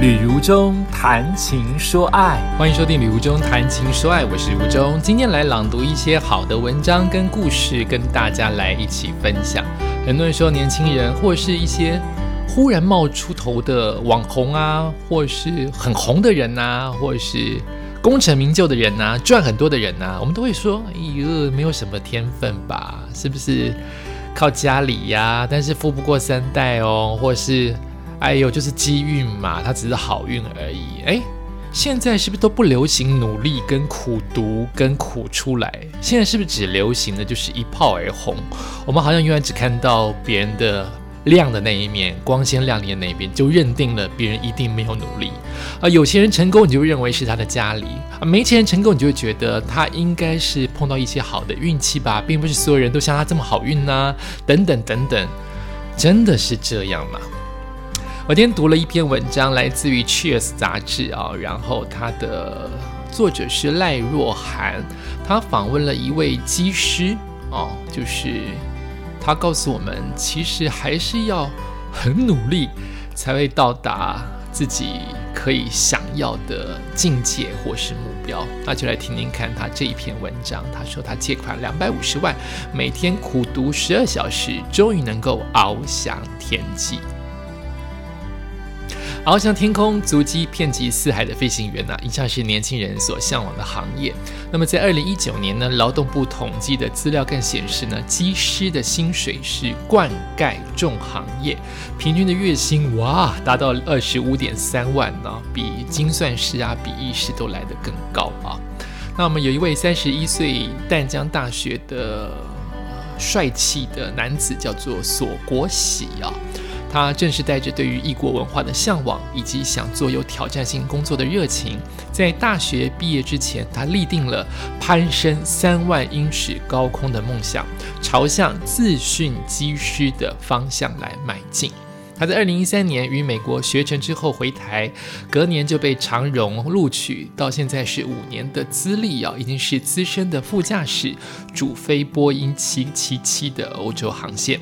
旅如中谈情说爱，欢迎收听《旅如中谈情说爱》，我是如中，今天来朗读一些好的文章跟故事，跟大家来一起分享。很多人说，年轻人或是一些忽然冒出头的网红啊，或是很红的人呐，或是功成名就的人呐，赚很多的人呐，我们都会说，哎呦，没有什么天分吧？是不是靠家里呀？但是富不过三代哦，或是。哎呦，就是机运嘛，它只是好运而已。哎，现在是不是都不流行努力跟苦读跟苦出来？现在是不是只流行的就是一炮而红？我们好像永远只看到别人的亮的那一面，光鲜亮丽的那一边，就认定了别人一定没有努力。啊，有钱人成功，你就认为是他的家里；啊，没钱人成功，你就会觉得他应该是碰到一些好的运气吧，并不是所有人都像他这么好运呐。等等等等，真的是这样吗？我今天读了一篇文章，来自于《Cheers》杂志啊，然后它的作者是赖若涵，他访问了一位机师哦，就是他告诉我们，其实还是要很努力才会到达自己可以想要的境界或是目标。那就来听听看他这一篇文章。他说他借款两百五十万，每天苦读十二小时，终于能够翱翔天际。翱翔天空、足迹遍及四海的飞行员呐，一向是年轻人所向往的行业。那么，在二零一九年呢，劳动部统计的资料更显示呢，机师的薪水是灌溉重行业，平均的月薪哇，达到二十五点三万呢，比精算师啊、比医师都来得更高啊。那我们有一位三十一岁淡江大学的帅气的男子，叫做索国喜啊。他正是带着对于异国文化的向往，以及想做有挑战性工作的热情，在大学毕业之前，他立定了攀升三万英尺高空的梦想，朝向自训机师的方向来迈进。他在二零一三年于美国学成之后回台，隔年就被长荣录取，到现在是五年的资历啊，已经是资深的副驾驶，主飞波音七七七的欧洲航线。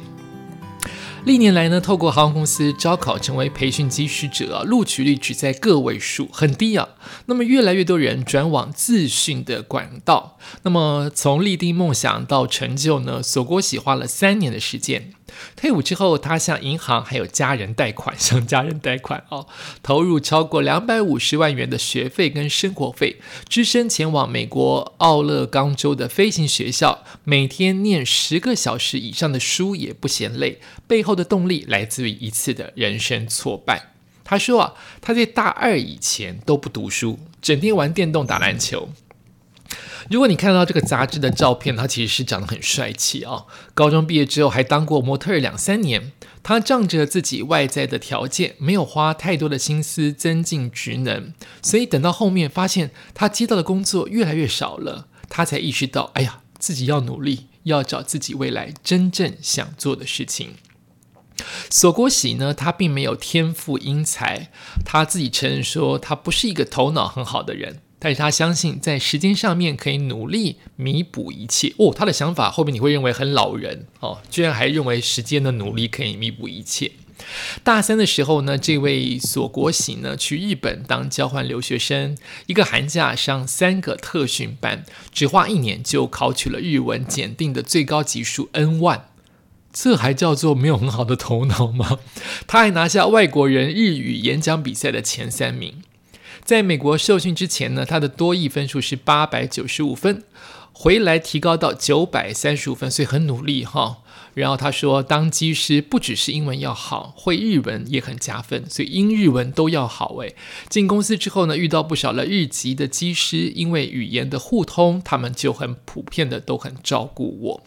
历年来呢，透过航空公司招考成为培训机师者啊，录取率只在个位数，很低啊。那么越来越多人转往自训的管道。那么从立定梦想到成就呢，索国喜花了三年的时间。退伍之后，他向银行还有家人贷款，向家人贷款哦，投入超过两百五十万元的学费跟生活费，只身前往美国奥勒冈州的飞行学校，每天念十个小时以上的书也不嫌累。背后的动力来自于一次的人生挫败。他说啊，他在大二以前都不读书，整天玩电动、打篮球。如果你看到这个杂志的照片，他其实是长得很帅气啊。高中毕业之后还当过模特儿两三年。他仗着自己外在的条件，没有花太多的心思增进职能，所以等到后面发现他接到的工作越来越少了，他才意识到，哎呀，自己要努力，要找自己未来真正想做的事情。索国喜呢，他并没有天赋英才，他自己承认说，他不是一个头脑很好的人。但是他相信在时间上面可以努力弥补一切哦。他的想法后面你会认为很老人哦，居然还认为时间的努力可以弥补一切。大三的时候呢，这位索国喜呢去日本当交换留学生，一个寒假上三个特训班，只花一年就考取了日文检定的最高级数 N one，这还叫做没有很好的头脑吗？他还拿下外国人日语演讲比赛的前三名。在美国受训之前呢，他的多益分数是八百九十五分，回来提高到九百三十五分，所以很努力哈。然后他说，当机师不只是英文要好，会日文也很加分，所以英日文都要好。诶，进公司之后呢，遇到不少的日籍的机师，因为语言的互通，他们就很普遍的都很照顾我。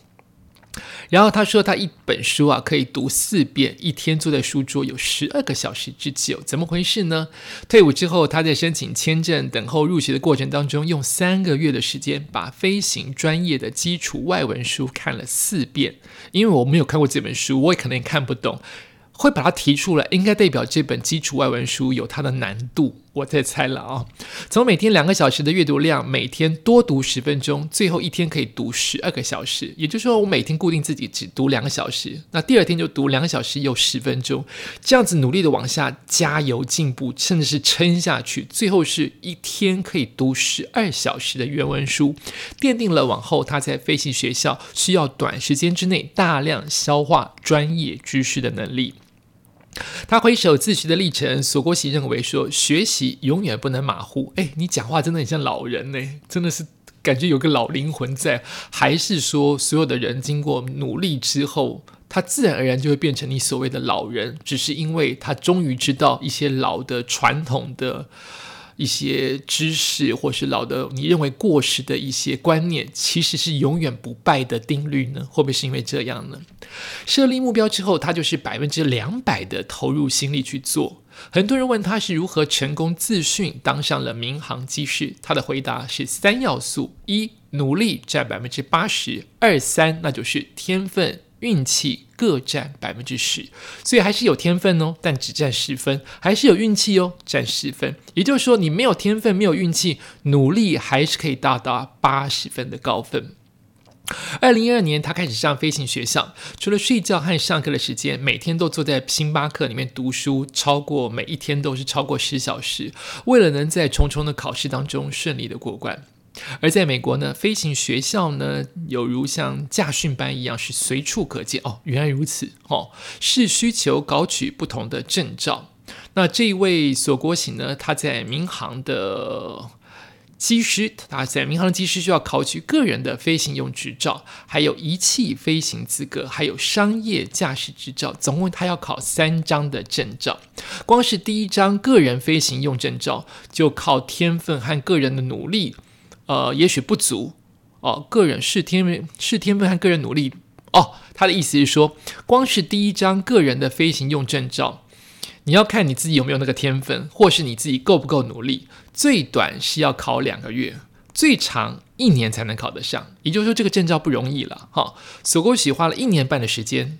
然后他说，他一本书啊可以读四遍，一天坐在书桌有十二个小时之久，怎么回事呢？退伍之后，他在申请签证、等候入学的过程当中，用三个月的时间把飞行专业的基础外文书看了四遍。因为我没有看过这本书，我也可能也看不懂，会把它提出来，应该代表这本基础外文书有它的难度我在猜了啊，从每天两个小时的阅读量，每天多读十分钟，最后一天可以读十二个小时。也就是说，我每天固定自己只读两个小时，那第二天就读两个小时又十分钟，这样子努力的往下加油进步，甚至是撑下去，最后是一天可以读十二小时的原文书，奠定了往后他在飞行学校需要短时间之内大量消化专业知识的能力。他回首自学的历程，索国喜认为说，学习永远不能马虎。哎，你讲话真的很像老人呢，真的是感觉有个老灵魂在。还是说，所有的人经过努力之后，他自然而然就会变成你所谓的老人，只是因为他终于知道一些老的传统的。一些知识，或是老的你认为过时的一些观念，其实是永远不败的定律呢？会不会是因为这样呢？设立目标之后，他就是百分之两百的投入心力去做。很多人问他是如何成功自训当上了民航机师，他的回答是三要素：一努力占百分之八十二三，那就是天分。运气各占百分之十，所以还是有天分哦，但只占十分；还是有运气哦，占十分。也就是说，你没有天分，没有运气，努力还是可以达到八十分的高分。二零一二年，他开始上飞行学校，除了睡觉和上课的时间，每天都坐在星巴克里面读书，超过每一天都是超过十小时，为了能在重重的考试当中顺利的过关。而在美国呢，飞行学校呢，有如像驾训班一样，是随处可见哦。原来如此哦，是需求搞取不同的证照。那这一位索国醒呢，他在民航的机师，他在民航的机师需要考取个人的飞行用执照，还有仪器飞行资格，还有商业驾驶执照，总共他要考三张的证照。光是第一张个人飞行用证照，就靠天分和个人的努力。呃，也许不足哦。个人是天分，是天分和个人努力哦。他的意思是说，光是第一张个人的飞行用证照，你要看你自己有没有那个天分，或是你自己够不够努力。最短是要考两个月，最长一年才能考得上。也就是说，这个证照不容易了哈。索沟喜花了一年半的时间，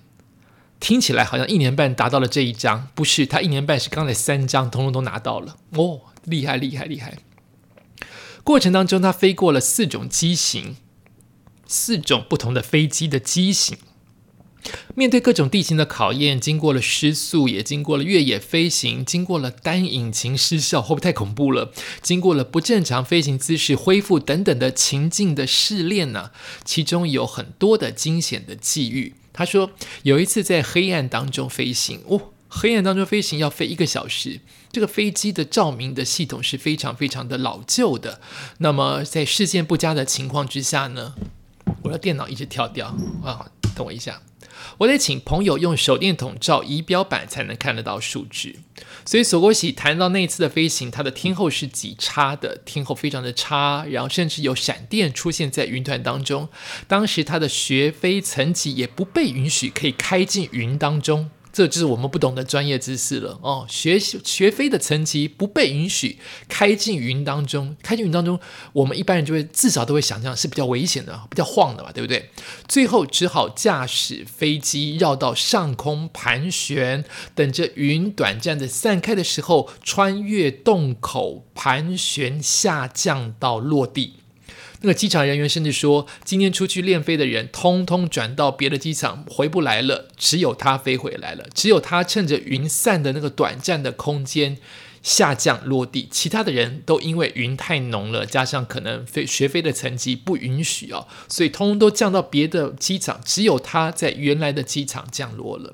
听起来好像一年半达到了这一张，不是？他一年半是刚才三张通通都拿到了哦，厉害厉害厉害！过程当中，他飞过了四种机型，四种不同的飞机的机型。面对各种地形的考验，经过了失速，也经过了越野飞行，经过了单引擎失效，会不会太恐怖了？经过了不正常飞行姿势恢复等等的情境的试炼呢？其中有很多的惊险的际遇。他说，有一次在黑暗当中飞行，哦，黑暗当中飞行要飞一个小时。这个飞机的照明的系统是非常非常的老旧的。那么在视线不佳的情况之下呢，我的电脑一直跳掉啊！等我一下，我得请朋友用手电筒照仪表板才能看得到数值。所以索国喜谈到那次的飞行，它的天后是极差的，天后非常的差，然后甚至有闪电出现在云团当中。当时他的学飞层级也不被允许可以开进云当中。这就是我们不懂的专业知识了哦。学习学飞的层级不被允许开进云当中，开进云当中，我们一般人就会至少都会想象是比较危险的、比较晃的嘛，对不对？最后只好驾驶飞机绕到上空盘旋，等着云短暂的散开的时候，穿越洞口盘旋下降到落地。那个机场人员甚至说，今天出去练飞的人，通通转到别的机场回不来了，只有他飞回来了，只有他趁着云散的那个短暂的空间下降落地，其他的人都因为云太浓了，加上可能飞学飞的成绩不允许啊，所以通通都降到别的机场，只有他在原来的机场降落了。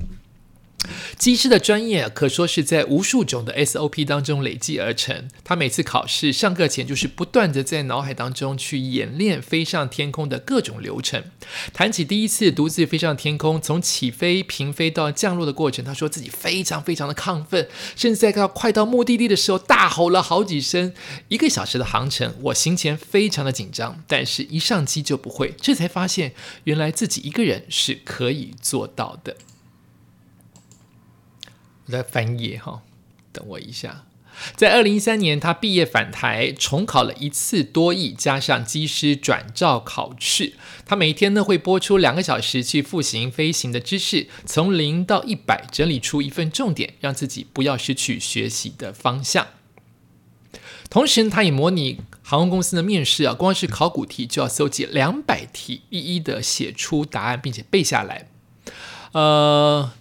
机师的专业可说是在无数种的 SOP 当中累积而成。他每次考试上课前，就是不断的在脑海当中去演练飞上天空的各种流程。谈起第一次独自飞上天空，从起飞、平飞到降落的过程，他说自己非常非常的亢奋，甚至在他快到目的地的时候大吼了好几声。一个小时的航程，我行前非常的紧张，但是一上机就不会。这才发现，原来自己一个人是可以做到的。在翻页哈，等我一下。在二零一三年，他毕业返台，重考了一次多译，加上机师转照考试。他每天呢会播出两个小时去复习飞行的知识，从零到一百整理出一份重点，让自己不要失去学习的方向。同时，他也模拟航空公司的面试啊，光是考古题就要搜集两百题，一一的写出答案，并且背下来。呃，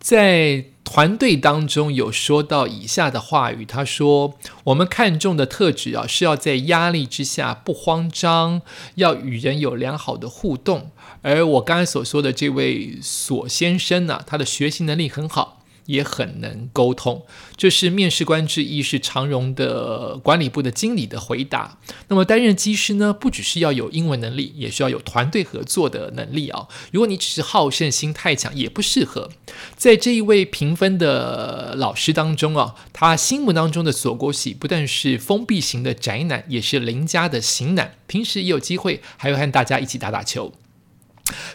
在团队当中有说到以下的话语，他说：“我们看重的特质啊，是要在压力之下不慌张，要与人有良好的互动。而我刚才所说的这位索先生呢，他的学习能力很好。”也很能沟通，这是面试官之一，是长荣的管理部的经理的回答。那么担任机师呢，不只是要有英文能力，也需要有团队合作的能力啊。如果你只是好胜心太强，也不适合。在这一位评分的老师当中啊，他心目当中的索国喜不但是封闭型的宅男，也是邻家的型男，平时也有机会，还会和大家一起打打球。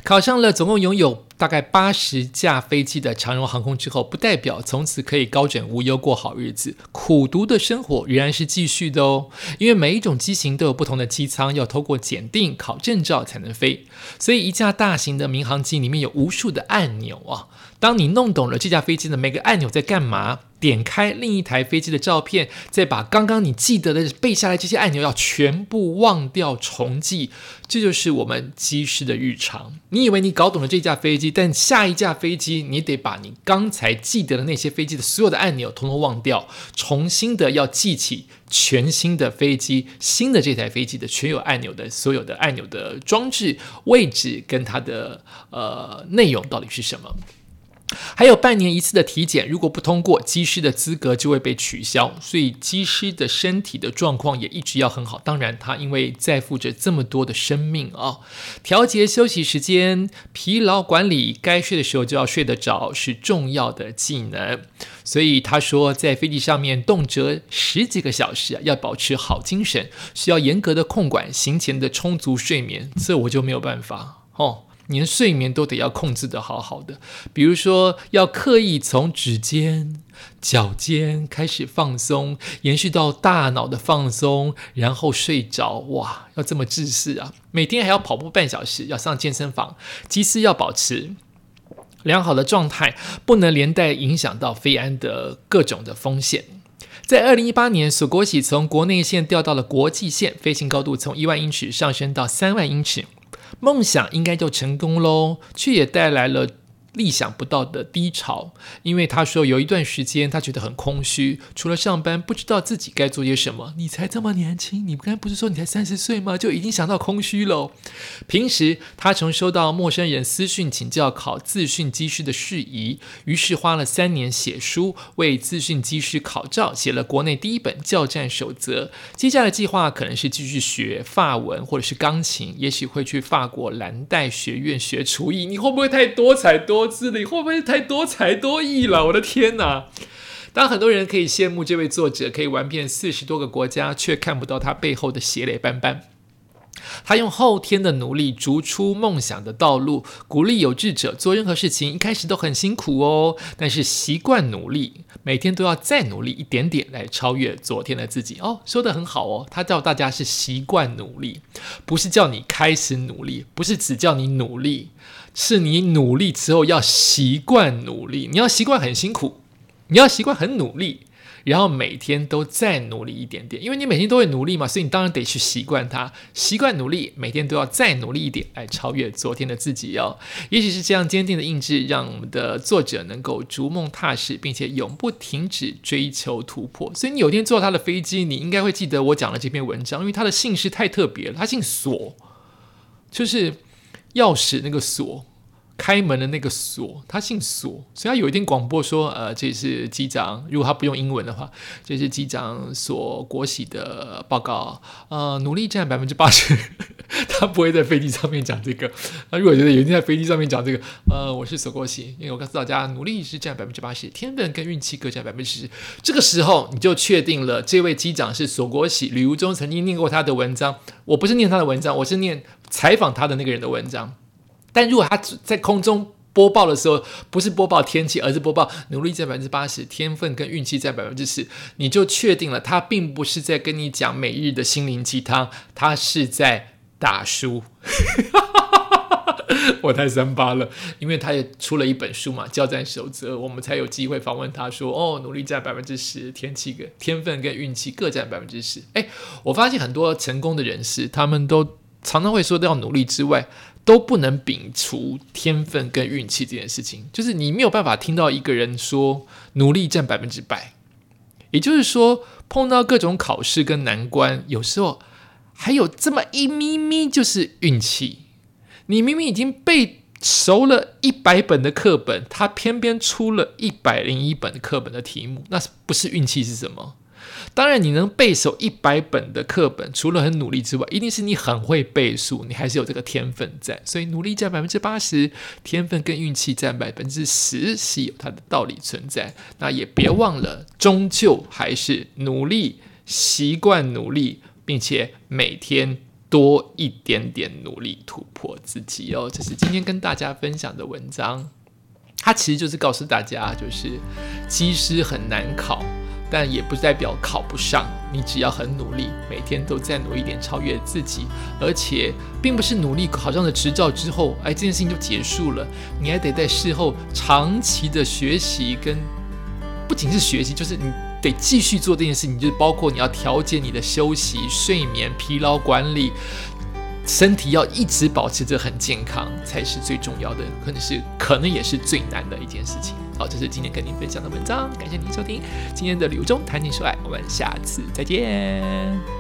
考上了总共拥有大概八十架飞机的长荣航空之后，不代表从此可以高枕无忧过好日子。苦读的生活仍然是继续的哦，因为每一种机型都有不同的机舱，要透过检定、考证照才能飞。所以一架大型的民航机里面有无数的按钮啊。当你弄懂了这架飞机的每个按钮在干嘛。点开另一台飞机的照片，再把刚刚你记得的背下来这些按钮要全部忘掉重记，这就是我们机师的日常。你以为你搞懂了这架飞机，但下一架飞机你得把你刚才记得的那些飞机的所有的按钮统统忘掉，重新的要记起全新的飞机，新的这台飞机的全有按钮的所有的按钮的装置位置跟它的呃内容到底是什么。还有半年一次的体检，如果不通过，机师的资格就会被取消。所以机师的身体的状况也一直要很好。当然，他因为在负着这么多的生命啊，调节休息时间、疲劳管理，该睡的时候就要睡得着，是重要的技能。所以他说，在飞机上面动辄十几个小时，要保持好精神，需要严格的控管行前的充足睡眠。这我就没有办法哦。连睡眠都得要控制的好好的，比如说要刻意从指尖、脚尖开始放松，延续到大脑的放松，然后睡着。哇，要这么自私啊！每天还要跑步半小时，要上健身房，机师要保持良好的状态，不能连带影响到飞安的各种的风险。在二零一八年，索国喜从国内线调到了国际线，飞行高度从一万英尺上升到三万英尺。梦想应该就成功喽，却也带来了。意想不到的低潮，因为他说有一段时间他觉得很空虚，除了上班不知道自己该做些什么。你才这么年轻，你刚才不是说你才三十岁吗？就已经想到空虚喽。平时他曾收到陌生人私讯请教考自训机师的事宜，于是花了三年写书为自训机师考照，写了国内第一本教战守则。接下来计划可能是继续学法文或者是钢琴，也许会去法国蓝带学院学厨艺。你会不会太多才多？字里会不会太多才多艺了？我的天哪！当很多人可以羡慕这位作者可以玩遍四十多个国家，却看不到他背后的血泪斑斑。他用后天的努力逐出梦想的道路，鼓励有志者做任何事情。一开始都很辛苦哦，但是习惯努力，每天都要再努力一点点来超越昨天的自己。哦，说的很好哦。他叫大家是习惯努力，不是叫你开始努力，不是只叫你努力。是你努力之后要习惯努力，你要习惯很辛苦，你要习惯很努力，然后每天都再努力一点点，因为你每天都会努力嘛，所以你当然得去习惯它，习惯努力，每天都要再努力一点来超越昨天的自己哦。也许是这样坚定的意志，让我们的作者能够逐梦踏实，并且永不停止追求突破。所以你有天坐他的飞机，你应该会记得我讲的这篇文章，因为他的姓氏太特别了，他姓索，就是。钥匙那个锁，开门的那个锁，他姓锁，所以他有一天广播说：“呃，这是机长，如果他不用英文的话，这是机长锁国喜的报告。呃，努力占百分之八十，他不会在飞机上面讲这个。那如果觉得有一天在飞机上面讲这个，呃，我是锁国喜，因为我告诉大家，努力是占百分之八十，天分跟运气各占百分之十。这个时候你就确定了，这位机长是锁国喜。旅游中曾经念过他的文章，我不是念他的文章，我是念。”采访他的那个人的文章，但如果他在空中播报的时候，不是播报天气，而是播报努力占百分之八十，天分跟运气占百分之十，你就确定了他并不是在跟你讲每日的心灵鸡汤，他是在打书。我太三八了，因为他也出了一本书嘛，《交战守则》，我们才有机会访问他说，哦，努力占百分之十，天气跟天分跟运气各占百分之十。哎，我发现很多成功的人士，他们都常常会说要努力之外，都不能摒除天分跟运气这件事情。就是你没有办法听到一个人说努力占百分之百，也就是说，碰到各种考试跟难关，有时候还有这么一咪咪就是运气。你明明已经背熟了一百本的课本，他偏偏出了一百零一本课本的题目，那是不是运气是什么？当然，你能背熟一百本的课本，除了很努力之外，一定是你很会背书，你还是有这个天分在。所以努力占百分之八十，天分跟运气占百分之十，是有它的道理存在。那也别忘了，终究还是努力，习惯努力，并且每天。多一点点努力突破自己哦，这是今天跟大家分享的文章。它其实就是告诉大家，就是机师很难考，但也不代表考不上。你只要很努力，每天都在努力点超越自己，而且并不是努力考上了执照之后，哎，这件事情就结束了。你还得在事后长期的学习，跟不仅是学习，就是你。得继续做这件事情，就是包括你要调节你的休息、睡眠、疲劳管理，身体要一直保持着很健康，才是最重要的，可能是可能也是最难的一件事情。好，这是今天跟您分享的文章，感谢您收听今天的旅游中谈情说爱，我们下次再见。